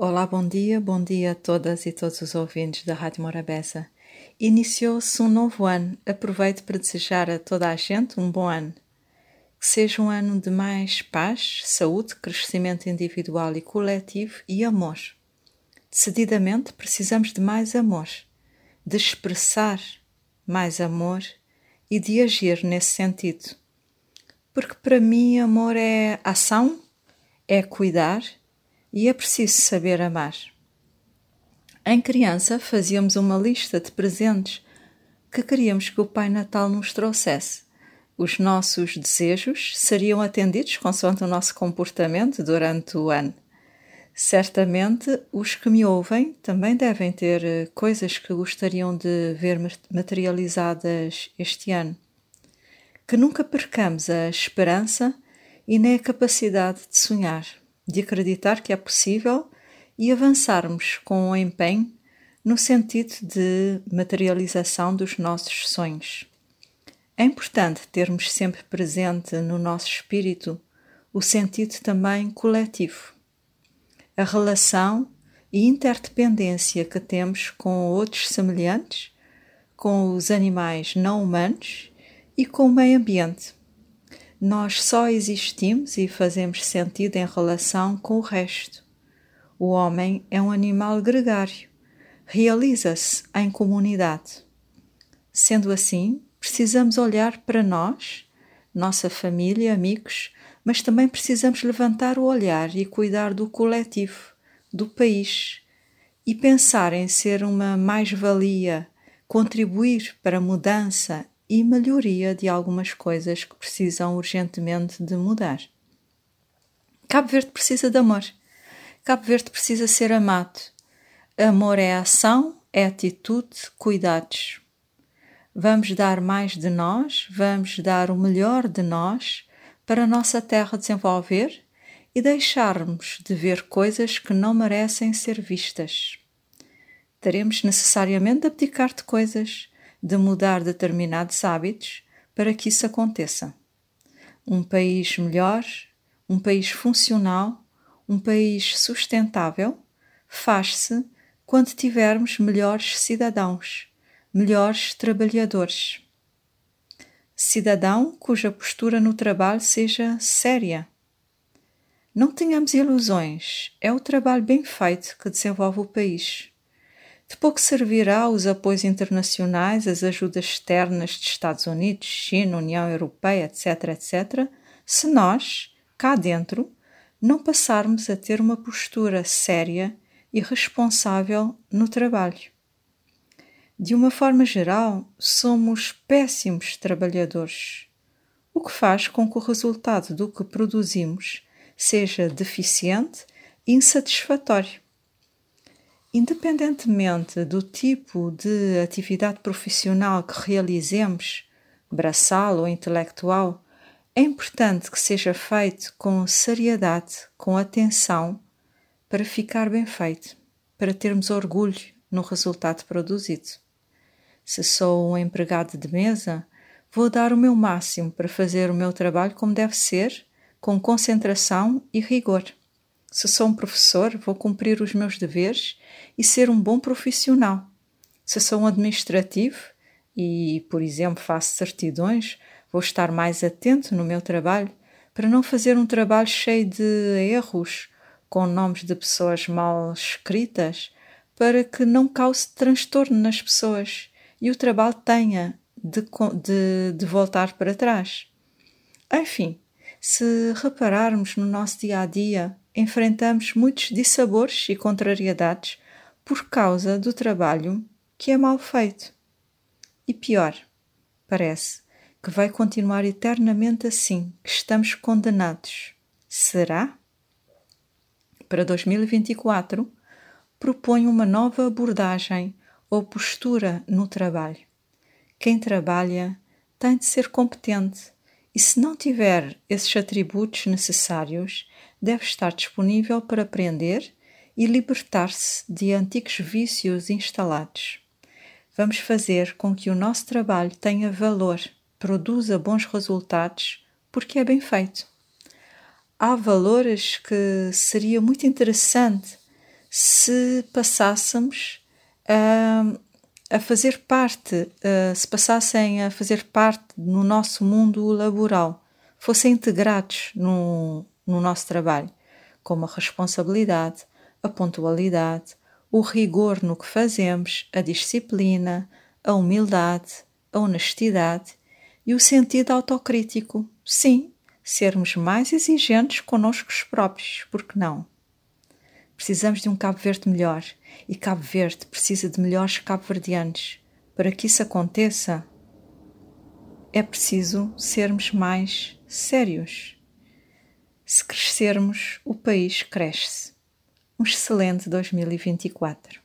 Olá, bom dia, bom dia a todas e todos os ouvintes da Rádio Morabeza. Iniciou-se um novo ano. Aproveito para desejar a toda a gente um bom ano. Que seja um ano de mais paz, saúde, crescimento individual e coletivo e amor. Decididamente precisamos de mais amor, de expressar mais amor e de agir nesse sentido. Porque para mim amor é ação, é cuidar e é preciso saber amar. Em criança, fazíamos uma lista de presentes que queríamos que o Pai Natal nos trouxesse. Os nossos desejos seriam atendidos consoante o nosso comportamento durante o ano. Certamente, os que me ouvem também devem ter eh, coisas que gostariam de ver materializadas este ano. Que nunca percamos a esperança e nem a capacidade de sonhar de acreditar que é possível e avançarmos com o empenho no sentido de materialização dos nossos sonhos. É importante termos sempre presente no nosso espírito o sentido também coletivo, a relação e interdependência que temos com outros semelhantes, com os animais não humanos e com o meio ambiente nós só existimos e fazemos sentido em relação com o resto. O homem é um animal gregário, realiza-se em comunidade. Sendo assim, precisamos olhar para nós, nossa família, amigos, mas também precisamos levantar o olhar e cuidar do coletivo, do país e pensar em ser uma mais-valia, contribuir para a mudança e melhoria de algumas coisas que precisam urgentemente de mudar. Cabo Verde precisa de amor. Cabo Verde precisa ser amado. Amor é ação, é atitude, cuidados. Vamos dar mais de nós, vamos dar o melhor de nós para a nossa terra desenvolver e deixarmos de ver coisas que não merecem ser vistas. Teremos necessariamente de abdicar de coisas de mudar determinados hábitos para que isso aconteça. Um país melhor, um país funcional, um país sustentável faz-se quando tivermos melhores cidadãos, melhores trabalhadores. Cidadão cuja postura no trabalho seja séria. Não tenhamos ilusões, é o trabalho bem feito que desenvolve o país. De pouco servirá os apoios internacionais, as ajudas externas de Estados Unidos, China, União Europeia, etc., etc., se nós, cá dentro, não passarmos a ter uma postura séria e responsável no trabalho. De uma forma geral, somos péssimos trabalhadores, o que faz com que o resultado do que produzimos seja deficiente e insatisfatório. Independentemente do tipo de atividade profissional que realizemos, braçal ou intelectual, é importante que seja feito com seriedade, com atenção, para ficar bem feito, para termos orgulho no resultado produzido. Se sou um empregado de mesa, vou dar o meu máximo para fazer o meu trabalho como deve ser, com concentração e rigor. Se sou um professor, vou cumprir os meus deveres e ser um bom profissional. Se sou um administrativo e, por exemplo, faço certidões, vou estar mais atento no meu trabalho para não fazer um trabalho cheio de erros, com nomes de pessoas mal escritas, para que não cause transtorno nas pessoas e o trabalho tenha de, de, de voltar para trás. Enfim, se repararmos no nosso dia a dia, enfrentamos muitos dissabores e contrariedades por causa do trabalho que é mal feito. E pior, parece que vai continuar eternamente assim, que estamos condenados. Será? Para 2024, proponho uma nova abordagem ou postura no trabalho. Quem trabalha tem de ser competente e, se não tiver esses atributos necessários, deve estar disponível para aprender e libertar-se de antigos vícios instalados. Vamos fazer com que o nosso trabalho tenha valor, produza bons resultados, porque é bem feito. Há valores que seria muito interessante se passássemos a, a fazer parte, a, se passassem a fazer parte no nosso mundo laboral, fossem integrados no, no nosso trabalho, como a responsabilidade, a pontualidade, o rigor no que fazemos, a disciplina, a humildade, a honestidade e o sentido autocrítico. Sim, sermos mais exigentes conosco próprios, porque não? Precisamos de um Cabo Verde melhor e Cabo Verde precisa de melhores cabo-verdianos. Para que isso aconteça, é preciso sermos mais sérios. Se crescermos, o país cresce. Um excelente 2024.